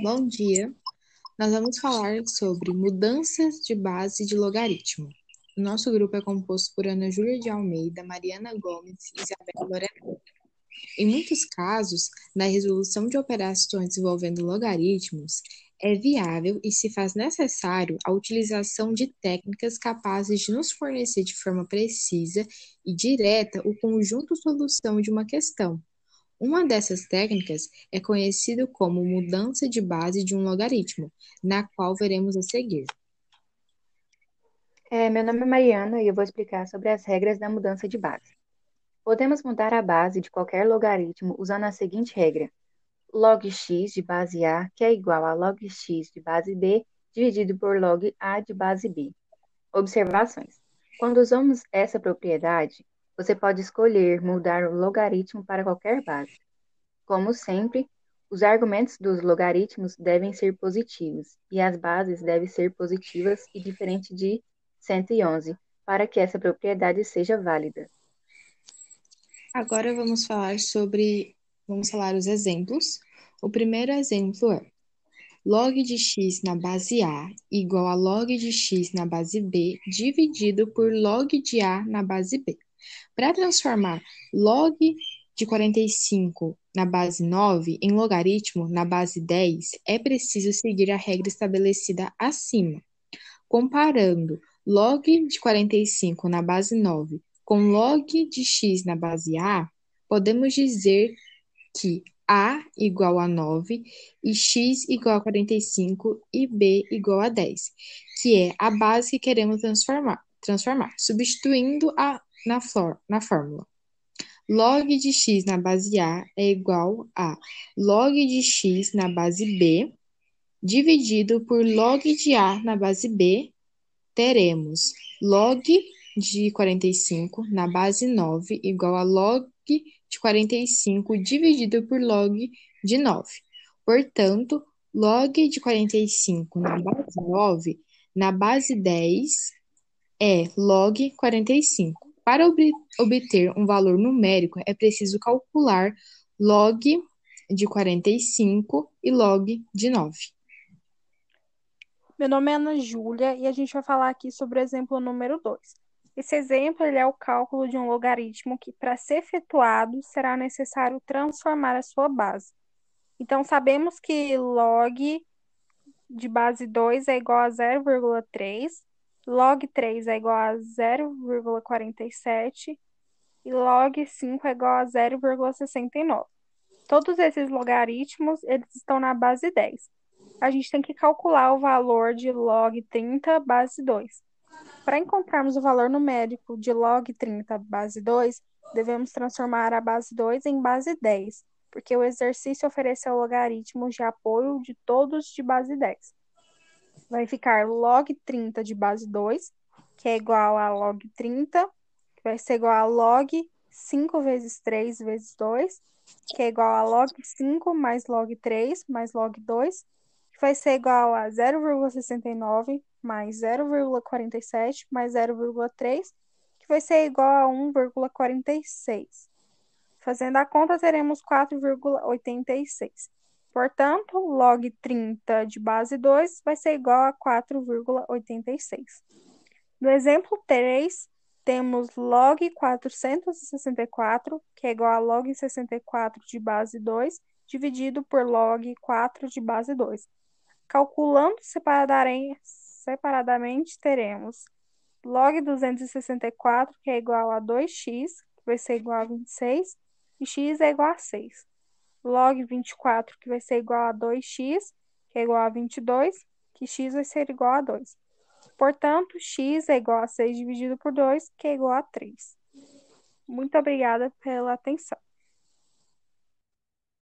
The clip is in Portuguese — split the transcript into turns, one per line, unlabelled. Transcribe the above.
Bom dia. Nós vamos falar sobre mudanças de base de logaritmo. O nosso grupo é composto por Ana Júlia de Almeida, Mariana Gomes e Isabel Lorena. Em muitos casos, na resolução de operações envolvendo logaritmos, é viável e se faz necessário a utilização de técnicas capazes de nos fornecer de forma precisa e direta o conjunto solução de uma questão, uma dessas técnicas é conhecida como mudança de base de um logaritmo, na qual veremos a seguir.
É, meu nome é Mariana e eu vou explicar sobre as regras da mudança de base. Podemos mudar a base de qualquer logaritmo usando a seguinte regra: log x de base A, que é igual a log x de base B, dividido por log A de base B. Observações. Quando usamos essa propriedade, você pode escolher mudar o logaritmo para qualquer base. Como sempre, os argumentos dos logaritmos devem ser positivos e as bases devem ser positivas e diferente de 111 para que essa propriedade seja válida.
Agora vamos falar sobre, vamos falar os exemplos. O primeiro exemplo é log de x na base A igual a log de x na base B dividido por log de A na base B. Para transformar log de 45 na base 9 em logaritmo na base 10, é preciso seguir a regra estabelecida acima. Comparando log de 45 na base 9 com log de x na base A, podemos dizer que A igual a 9 e x igual a 45 e B igual a 10, que é a base que queremos transformar, transformar substituindo a na, for, na fórmula. Log de x na base A é igual a log de x na base B dividido por log de A na base B, teremos log de 45 na base 9 igual a log de 45 dividido por log de 9. Portanto, log de 45 na base 9 na base 10 é log 45. Para obter um valor numérico, é preciso calcular log de 45 e log de 9.
Meu nome é Ana Júlia e a gente vai falar aqui sobre o exemplo número 2. Esse exemplo é o cálculo de um logaritmo que, para ser efetuado, será necessário transformar a sua base. Então, sabemos que log de base 2 é igual a 0,3 log 3 é igual a 0,47 e log 5 é igual a 0,69. Todos esses logaritmos, eles estão na base 10. A gente tem que calcular o valor de log 30 base 2. Para encontrarmos o valor numérico de log 30 base 2, devemos transformar a base 2 em base 10, porque o exercício ofereceu logaritmos de apoio de todos de base 10 vai ficar log 30 de base 2, que é igual a log 30, que vai ser igual a log 5 vezes 3 vezes 2, que é igual a log 5 mais log 3 mais log 2, que vai ser igual a 0,69 mais 0,47 mais 0,3, que vai ser igual a 1,46. Fazendo a conta, teremos 4,86. Portanto, log 30 de base 2 vai ser igual a 4,86. No exemplo 3, temos log 464, que é igual a log 64 de base 2, dividido por log 4 de base 2. Calculando separadamente, teremos log 264, que é igual a 2x, que vai ser igual a 26, e x é igual a 6 log 24, que vai ser igual a 2x, que é igual a 22, que x vai ser igual a 2. Portanto, x é igual a 6 dividido por 2, que é igual a 3. Muito obrigada pela atenção.